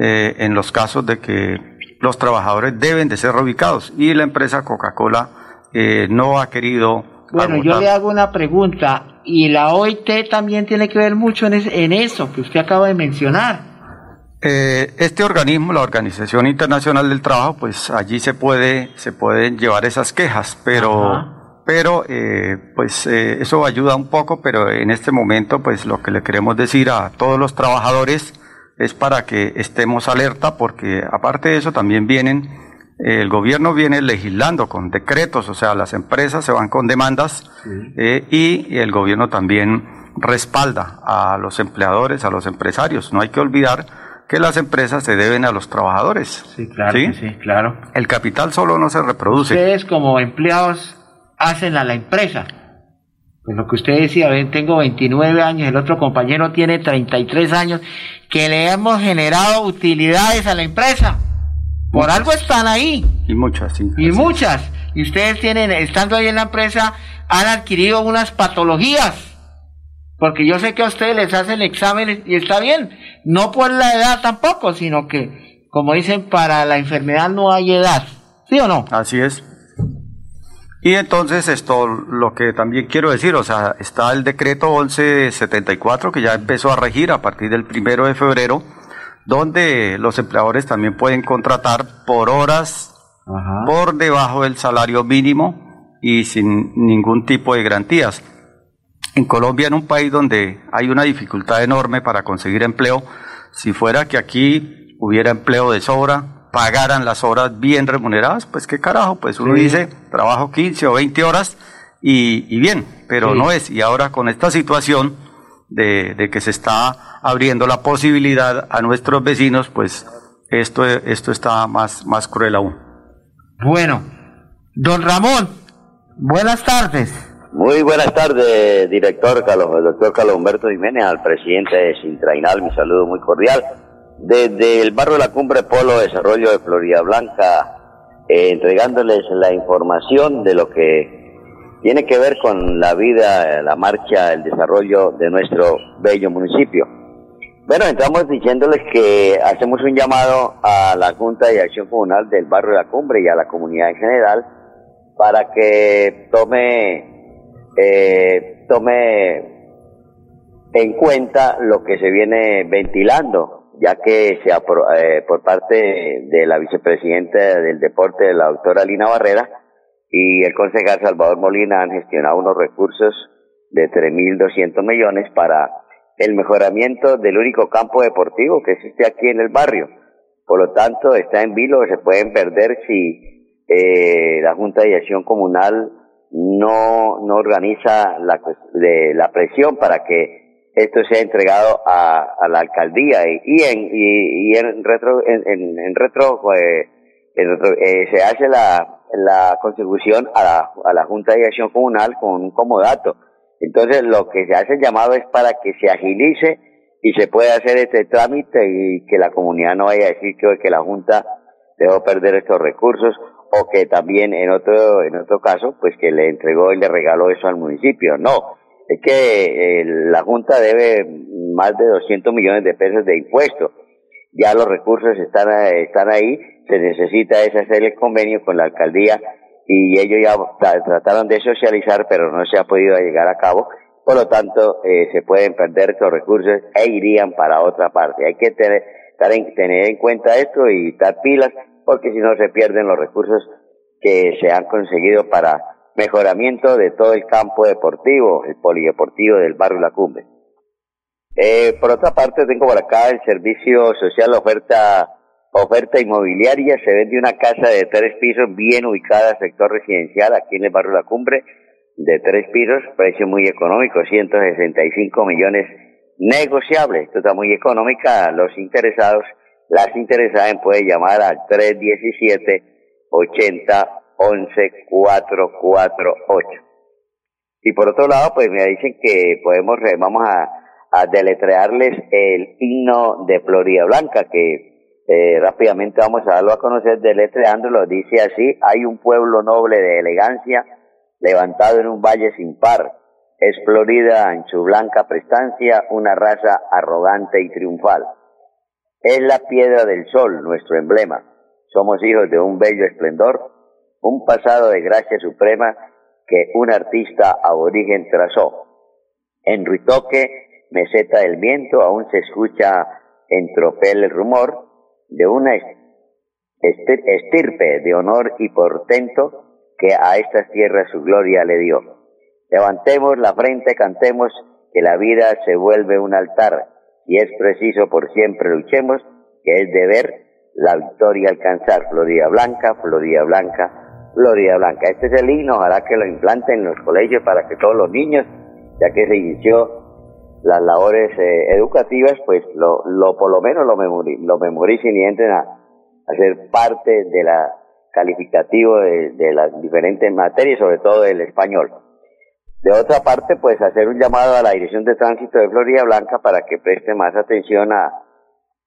Speaker 6: eh, en los casos de que los trabajadores deben de ser reubicados y la empresa Coca-Cola eh, no ha querido
Speaker 1: Bueno, yo le hago una pregunta. Y la OIT también tiene que ver mucho en, es- en eso que usted acaba de mencionar.
Speaker 6: Eh, este organismo, la Organización Internacional del Trabajo, pues allí se puede, se pueden llevar esas quejas, pero, pero, eh, pues eh, eso ayuda un poco, pero en este momento, pues lo que le queremos decir a todos los trabajadores es para que estemos alerta porque aparte de eso también vienen, el gobierno viene legislando con decretos, o sea, las empresas se van con demandas eh, y el gobierno también respalda a los empleadores, a los empresarios. No hay que olvidar que las empresas se deben a los trabajadores.
Speaker 1: Sí, claro, sí, claro.
Speaker 6: El capital solo no se reproduce.
Speaker 1: Ustedes como empleados hacen a la empresa. Pues lo que usted decía, ven, tengo 29 años, el otro compañero tiene 33 años, que le hemos generado utilidades a la empresa. Por algo están ahí.
Speaker 6: Y muchas, sí.
Speaker 1: Y muchas. Y ustedes tienen, estando ahí en la empresa, han adquirido unas patologías. Porque yo sé que a ustedes les hacen exámenes y está bien. No por la edad tampoco, sino que, como dicen, para la enfermedad no hay edad. ¿Sí o no?
Speaker 6: Así es. Y entonces esto, lo que también quiero decir, o sea, está el decreto 1174 que ya empezó a regir a partir del primero de febrero, donde los empleadores también pueden contratar por horas por debajo del salario mínimo y sin ningún tipo de garantías. En Colombia, en un país donde hay una dificultad enorme para conseguir empleo, si fuera que aquí hubiera empleo de sobra, pagaran las horas bien remuneradas, pues qué carajo, pues uno dice, trabajo 15 o 20 horas y, bien, pero no es. Y ahora con esta situación de, de, que se está abriendo la posibilidad a nuestros vecinos, pues esto, esto está más, más cruel aún.
Speaker 1: Bueno, don Ramón, buenas tardes.
Speaker 11: Muy buenas tardes, director Carlos, el doctor Carlos Humberto Jiménez, al presidente de Sintrainal, mi saludo muy cordial desde el barrio de la Cumbre Polo Desarrollo de Florida Blanca, eh, entregándoles la información de lo que tiene que ver con la vida, la marcha, el desarrollo de nuestro bello municipio. Bueno, entramos diciéndoles que hacemos un llamado a la Junta de Acción Comunal del barrio de la Cumbre y a la comunidad en general para que tome, eh, tome en cuenta lo que se viene ventilando ya que se eh, por parte de la vicepresidenta del deporte, la doctora Lina Barrera, y el concejal Salvador Molina han gestionado unos recursos de 3.200 millones para el mejoramiento del único campo deportivo que existe aquí en el barrio. Por lo tanto, está en vilo, se pueden perder si eh, la Junta de Acción Comunal no, no organiza la, la presión para que esto se ha entregado a, a la alcaldía y, en, y, en retro, en, en, retro, eh, eh, se hace la, la contribución a la, a la Junta de Acción Comunal con un comodato. Entonces lo que se hace llamado es para que se agilice y se pueda hacer este trámite y que la comunidad no vaya a decir que, que la Junta dejó perder estos recursos o que también en otro, en otro caso, pues que le entregó y le regaló eso al municipio. No, es que eh, la Junta debe más de 200 millones de pesos de impuestos. Ya los recursos están, están ahí, se necesita es hacer el convenio con la alcaldía y ellos ya trataron de socializar, pero no se ha podido llegar a cabo. Por lo tanto, eh, se pueden perder estos recursos e irían para otra parte. Hay que tener, tener en cuenta esto y estar pilas, porque si no se pierden los recursos que se han conseguido para mejoramiento de todo el campo deportivo, el polideportivo del barrio La Cumbre. Eh, por otra parte, tengo por acá el servicio social oferta oferta inmobiliaria. Se vende una casa de tres pisos bien ubicada, sector residencial, aquí en el barrio La Cumbre, de tres pisos, precio muy económico, 165 millones negociable. Esto está muy económica. Los interesados, las interesadas pueden llamar al 317 80 11448. Y por otro lado, pues me dicen que podemos, vamos a, a deletrearles el himno de Florida Blanca, que eh, rápidamente vamos a darlo a conocer deletreándolo. Dice así, hay un pueblo noble de elegancia, levantado en un valle sin par. Es Florida en su blanca prestancia, una raza arrogante y triunfal. Es la piedra del sol, nuestro emblema. Somos hijos de un bello esplendor, un pasado de gracia suprema que un artista aborigen trazó. En Ruitoque, meseta del viento, aún se escucha en tropel el rumor de una estirpe de honor y portento que a estas tierras su gloria le dio. Levantemos la frente, cantemos que la vida se vuelve un altar, y es preciso por siempre luchemos, que es deber la victoria alcanzar. Florida Blanca, Florida Blanca, Florida Blanca. Este es el himno, ojalá que lo implanten en los colegios para que todos los niños, ya que se inició las labores eh, educativas, pues lo, lo por lo menos lo, lo memoricen y entren a, a ser parte de la calificativo de, las diferentes materias, sobre todo del español. De otra parte, pues hacer un llamado a la Dirección de Tránsito de Florida Blanca para que preste más atención a,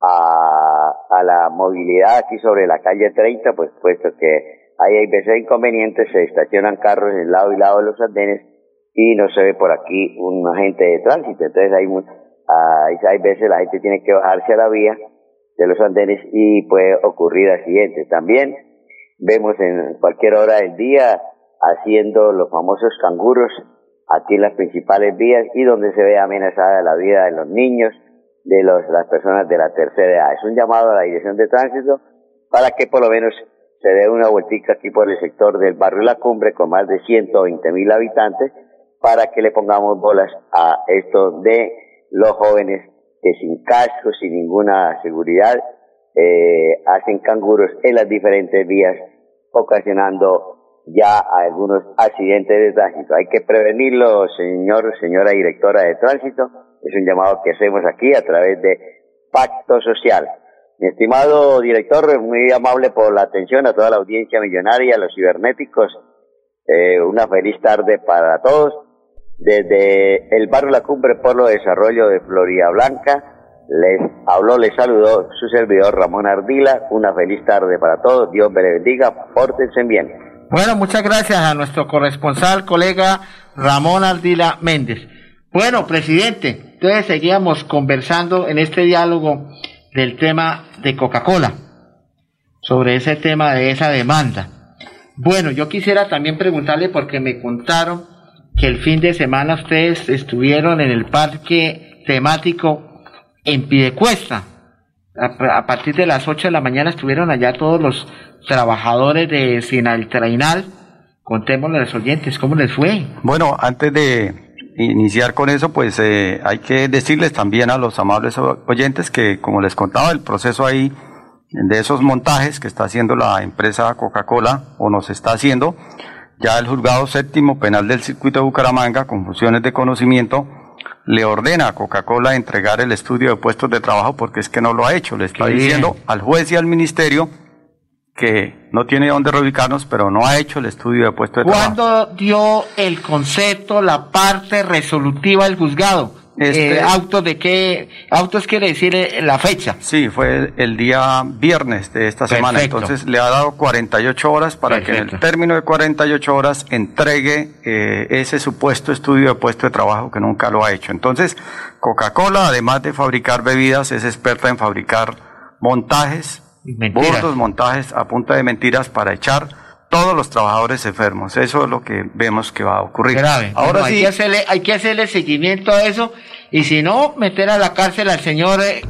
Speaker 11: a, a la movilidad aquí sobre la calle 30, pues puesto que hay, hay veces inconvenientes, se estacionan carros en lado y lado de los andenes y no se ve por aquí un agente de tránsito. Entonces hay, hay, hay veces la gente tiene que bajarse a la vía de los andenes y puede ocurrir accidentes. También vemos en cualquier hora del día haciendo los famosos canguros aquí en las principales vías y donde se ve amenazada la vida de los niños, de los, las personas de la tercera edad. Es un llamado a la Dirección de Tránsito para que por lo menos se dé una vueltica aquí por el sector del barrio La Cumbre con más de 120 mil habitantes para que le pongamos bolas a esto de los jóvenes que sin casco, sin ninguna seguridad, eh, hacen canguros en las diferentes vías, ocasionando ya algunos accidentes de tránsito. Hay que prevenirlo, señor, señora directora de tránsito. Es un llamado que hacemos aquí a través de Pacto Social. Mi estimado director, muy amable por la atención a toda la audiencia millonaria, a los cibernéticos. Eh, una feliz tarde para todos. Desde el barrio La Cumbre Pueblo de Desarrollo de Florida Blanca, les habló, les saludó su servidor Ramón Ardila. Una feliz tarde para todos. Dios me bendiga. Pórtense bien.
Speaker 1: Bueno, muchas gracias a nuestro corresponsal, colega Ramón Ardila Méndez. Bueno, presidente, entonces seguíamos conversando en este diálogo del tema de Coca-Cola, sobre ese tema de esa demanda. Bueno, yo quisiera también preguntarle porque me contaron que el fin de semana ustedes estuvieron en el parque temático en Pidecuesta. A, a partir de las 8 de la mañana estuvieron allá todos los trabajadores de Sinaltrainal. Contémosle a los oyentes cómo les fue.
Speaker 6: Bueno, antes de iniciar con eso, pues eh, hay que decirles también a los amables oyentes que, como les contaba, el proceso ahí de esos montajes que está haciendo la empresa Coca-Cola o nos está haciendo, ya el juzgado séptimo penal del circuito de Bucaramanga, con funciones de conocimiento, le ordena a Coca-Cola entregar el estudio de puestos de trabajo porque es que no lo ha hecho. Le está diciendo al juez y al ministerio que no tiene dónde reubicarnos, pero no ha hecho el estudio de puestos de trabajo.
Speaker 1: ¿Cuándo dio el concepto, la parte resolutiva del juzgado? Este, eh, ¿Autos de qué? ¿Autos quiere decir eh, la fecha?
Speaker 6: Sí, fue el día viernes de esta semana. Entonces le ha dado 48 horas para que en el término de 48 horas entregue eh, ese supuesto estudio de puesto de trabajo que nunca lo ha hecho. Entonces, Coca-Cola, además de fabricar bebidas, es experta en fabricar montajes, burdos montajes a punta de mentiras para echar todos los trabajadores enfermos. Eso es lo que vemos que va a ocurrir.
Speaker 1: Ahora sí. Hay que, hacerle, hay que hacerle seguimiento a eso y si no, meter a la cárcel al señor, eh,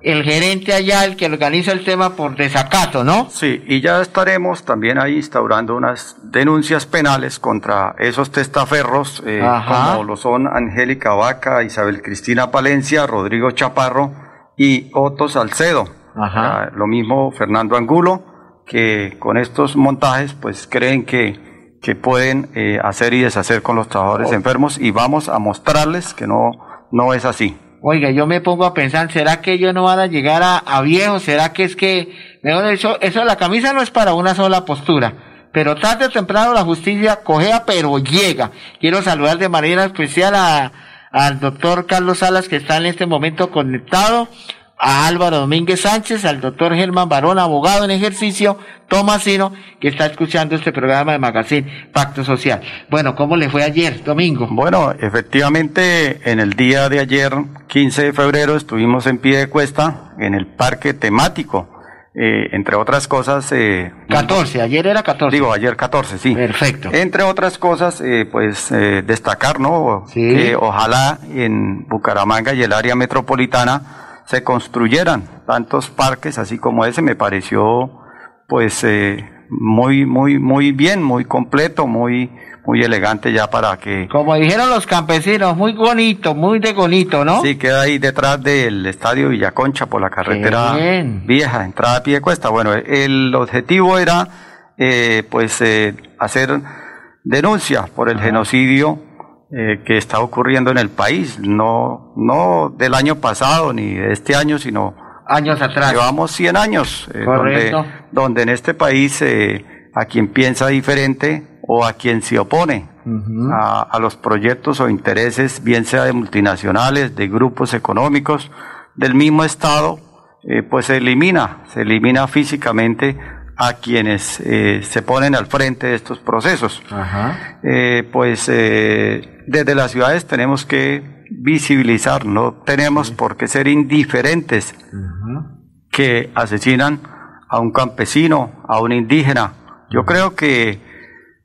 Speaker 1: el gerente allá, el que organiza el tema por desacato, ¿no?
Speaker 6: Sí, y ya estaremos también ahí instaurando unas denuncias penales contra esos testaferros, eh, como lo son Angélica Vaca, Isabel Cristina Palencia, Rodrigo Chaparro y Otto Salcedo. Ajá. lo mismo Fernando Angulo que con estos montajes pues creen que, que pueden eh, hacer y deshacer con los trabajadores oh. enfermos y vamos a mostrarles que no, no es así.
Speaker 1: Oiga, yo me pongo a pensar, ¿será que ellos no van a llegar a, a viejos? ¿Será que es que, mejor dicho, eso la camisa no es para una sola postura? Pero tarde o temprano la justicia cogea, pero llega. Quiero saludar de manera especial a, al doctor Carlos Salas, que está en este momento conectado, a Álvaro Domínguez Sánchez, al doctor Germán Barón, abogado en ejercicio, Tomasino, que está escuchando este programa de Magazine Pacto Social. Bueno, ¿cómo le fue ayer, domingo?
Speaker 6: Bueno, efectivamente, en el día de ayer, 15 de febrero, estuvimos en pie de cuesta, en el parque temático. Eh, entre otras cosas... Eh,
Speaker 1: 14, ayer era 14.
Speaker 6: Digo, ayer 14, sí.
Speaker 1: Perfecto.
Speaker 6: Entre otras cosas, eh, pues eh, destacar, ¿no? Que ojalá en Bucaramanga y el área metropolitana se construyeran tantos parques así como ese me pareció pues eh, muy muy muy bien muy completo muy muy elegante ya para que...
Speaker 1: Como dijeron los campesinos, muy bonito, muy de bonito, ¿no?
Speaker 6: Sí, queda ahí detrás del estadio Villaconcha por la carretera vieja, entrada a pie de cuesta. Bueno, el objetivo era eh, pues eh, hacer denuncia por el genocidio eh, que está ocurriendo en el país, no, no del año pasado ni de este año, sino
Speaker 1: años atrás.
Speaker 6: Llevamos 100 años donde, donde, en este país a quien piensa diferente o a quien se opone a, los proyectos o intereses, bien sea de multinacionales, de grupos económicos, del mismo Estado, pues se elimina, se elimina físicamente a quienes eh, se ponen al frente de estos procesos. Eh, pues eh, desde las ciudades tenemos que visibilizar, no tenemos por qué ser indiferentes que asesinan a un campesino, a un indígena. Yo creo que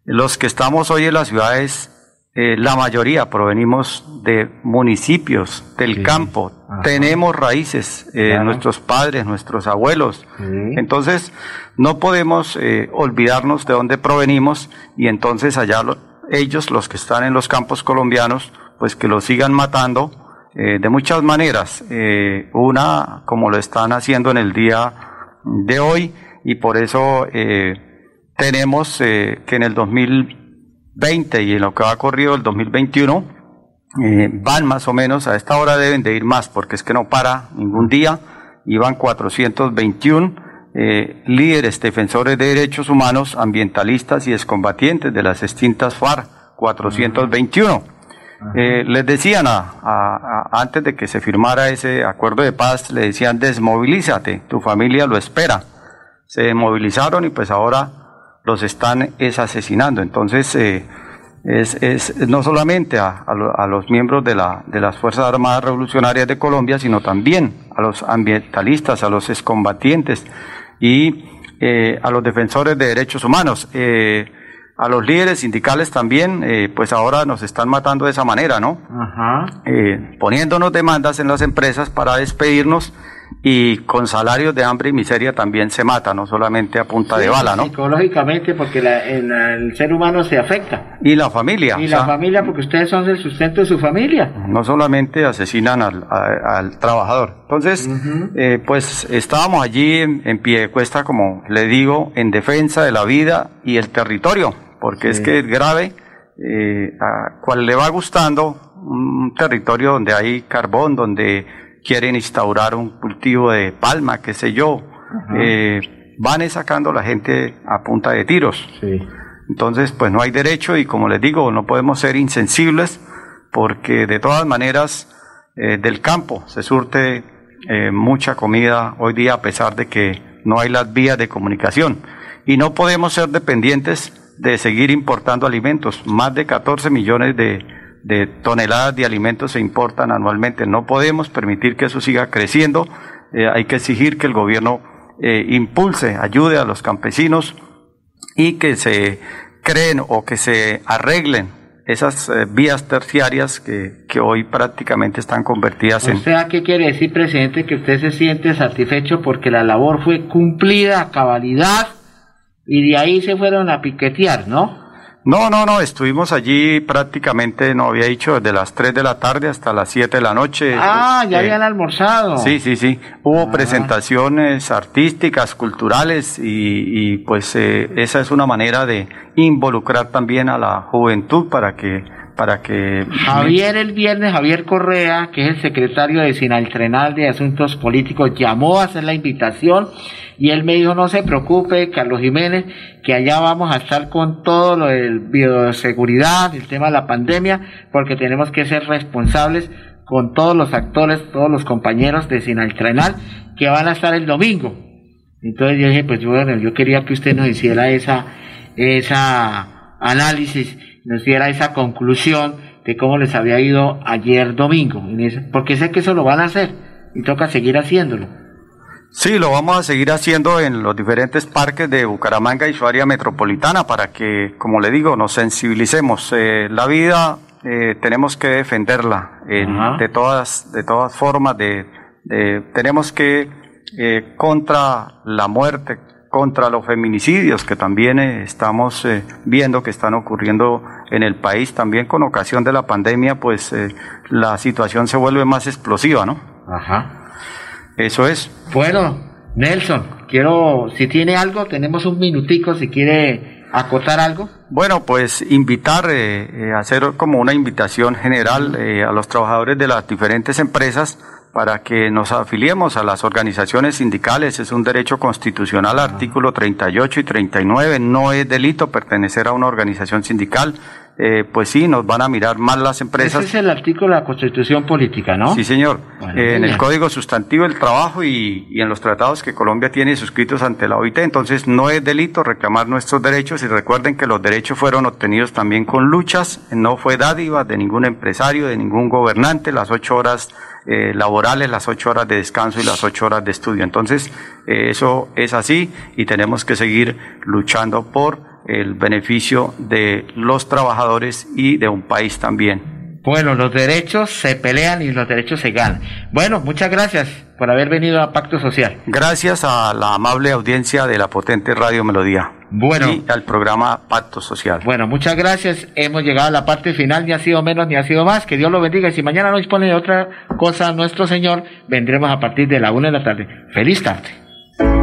Speaker 6: los que estamos hoy en las ciudades eh, la mayoría provenimos de municipios, del campo, tenemos raíces, eh, nuestros padres, nuestros abuelos. Entonces, no podemos eh, olvidarnos de dónde provenimos y entonces allá ellos, los que están en los campos colombianos, pues que los sigan matando de muchas maneras. una, como lo están haciendo en el día de hoy, y por eso tenemos que en el 2000 20 y en lo que va corrido el 2021, eh, van más o menos, a esta hora deben de ir más porque es que no para ningún día, iban 421 eh, líderes defensores de derechos humanos, ambientalistas y excombatientes de las extintas FARC, 421. Eh, les decían, a, antes de que se firmara ese acuerdo de paz, le decían, desmovilízate, tu familia lo espera. Se movilizaron y pues ahora los están es asesinando. Entonces, eh, es, es, no solamente a, a, los miembros de, la, de las Fuerzas Armadas Revolucionarias de Colombia, sino también a los ambientalistas, a los excombatientes y eh, a los defensores de derechos humanos. Eh, a los líderes sindicales también, pues ahora nos están matando de esa manera, ¿no? poniéndonos demandas en las empresas para despedirnos y con salarios de hambre y miseria también se mata, no solamente a punta de bala, ¿no?
Speaker 1: Psicológicamente, porque el ser humano se afecta.
Speaker 6: Y la familia.
Speaker 1: Y la familia, porque ustedes son el sustento de su familia.
Speaker 6: No solamente asesinan al, trabajador. Entonces, eh, pues estábamos allí en, pie de cuesta, como le digo, en defensa de la vida y el territorio, porque es que es grave. Eh, a cual le va gustando un territorio donde hay carbón, donde quieren instaurar un cultivo de palma, qué sé yo, eh, van sacando a la gente a punta de tiros. Entonces, pues no hay derecho y como les digo, no podemos ser insensibles porque de todas maneras eh, del campo se surte eh, mucha comida hoy día a pesar de que no hay las vías de comunicación y no podemos ser dependientes de seguir importando alimentos. Más de 14 millones de de toneladas de alimentos se importan anualmente. No podemos permitir que eso siga creciendo. Eh, hay que exigir que el gobierno eh, impulse, ayude a los campesinos y que se creen o que se arreglen esas eh, vías terciarias que, que, hoy prácticamente están convertidas en...
Speaker 1: O sea, ¿qué quiere decir, presidente? Que usted se siente satisfecho porque la labor fue cumplida a cabalidad y de ahí se fueron a piquetear, ¿no?
Speaker 6: No, no, no, estuvimos allí prácticamente, no había dicho, desde las 3 de la tarde hasta las 7 de la noche.
Speaker 1: Ah, ya habían almorzado.
Speaker 6: Sí, sí, sí. Hubo ah. presentaciones artísticas, culturales y, pues eh, esa es una manera de involucrar también a la juventud para que para que...
Speaker 1: Javier el viernes, Javier Correa, que es el secretario de Sinaltrenal de Asuntos Políticos, llamó a hacer la invitación y él me dijo, no se preocupe, Carlos Jiménez, que allá vamos a estar con todo lo de bioseguridad, el tema de la pandemia, porque tenemos que ser responsables con todos los actores, todos los compañeros de Sinaltrenal, que van a estar el domingo. Entonces yo dije, pues bueno, yo quería que usted nos hiciera esa, esa análisis nos diera esa conclusión de cómo les había ido ayer domingo, porque sé que eso lo van a hacer y toca seguir haciéndolo.
Speaker 6: Sí, lo vamos a seguir haciendo en los diferentes parques de Bucaramanga y su área metropolitana para que, como le digo, nos sensibilicemos. Eh, la vida eh, tenemos que defenderla de todas de todas formas. De, tenemos que eh, contra la muerte, contra los feminicidios que también eh, estamos eh, viendo que están ocurriendo en el país, también con ocasión de la pandemia, pues eh, la situación se vuelve más explosiva, ¿no?
Speaker 1: Ajá.
Speaker 6: Eso es.
Speaker 1: Bueno, Nelson, quiero, si tiene algo, tenemos un minutico, si quiere acotar algo.
Speaker 6: Bueno, pues invitar, hacer como una invitación general a los trabajadores de las diferentes empresas para que nos afiliemos a las organizaciones sindicales. Es un derecho constitucional, artículo 38 y 39. No es delito pertenecer a una organización sindical. Eh, pues sí, nos van a mirar mal las empresas.
Speaker 1: Ese es el artículo de la Constitución Política, ¿no?
Speaker 6: Sí, señor. Eh, en el Código Sustantivo del Trabajo y, y, en los tratados que Colombia tiene suscritos ante la OIT. Entonces, no es delito reclamar nuestros derechos y recuerden que los derechos fueron obtenidos también con luchas. No fue dádiva de ningún empresario, de ningún gobernante. Las ocho horas eh, laborales, las ocho horas de descanso y las ocho horas de estudio. Entonces, eh, eso es así y tenemos que seguir luchando por el beneficio de los trabajadores y de un país también.
Speaker 1: Bueno, los derechos se pelean y los derechos se ganan. Bueno, muchas gracias por haber venido a Pacto Social.
Speaker 6: Gracias a la amable audiencia de la potente Radio Melodía.
Speaker 1: Bueno.
Speaker 6: Y al programa Pacto Social.
Speaker 1: Bueno, muchas gracias. Hemos llegado a la parte final, ni ha sido menos ni ha sido más. Que Dios lo bendiga. Y si mañana nos pone de otra cosa nuestro Señor, vendremos a partir de la una de la tarde. Feliz tarde.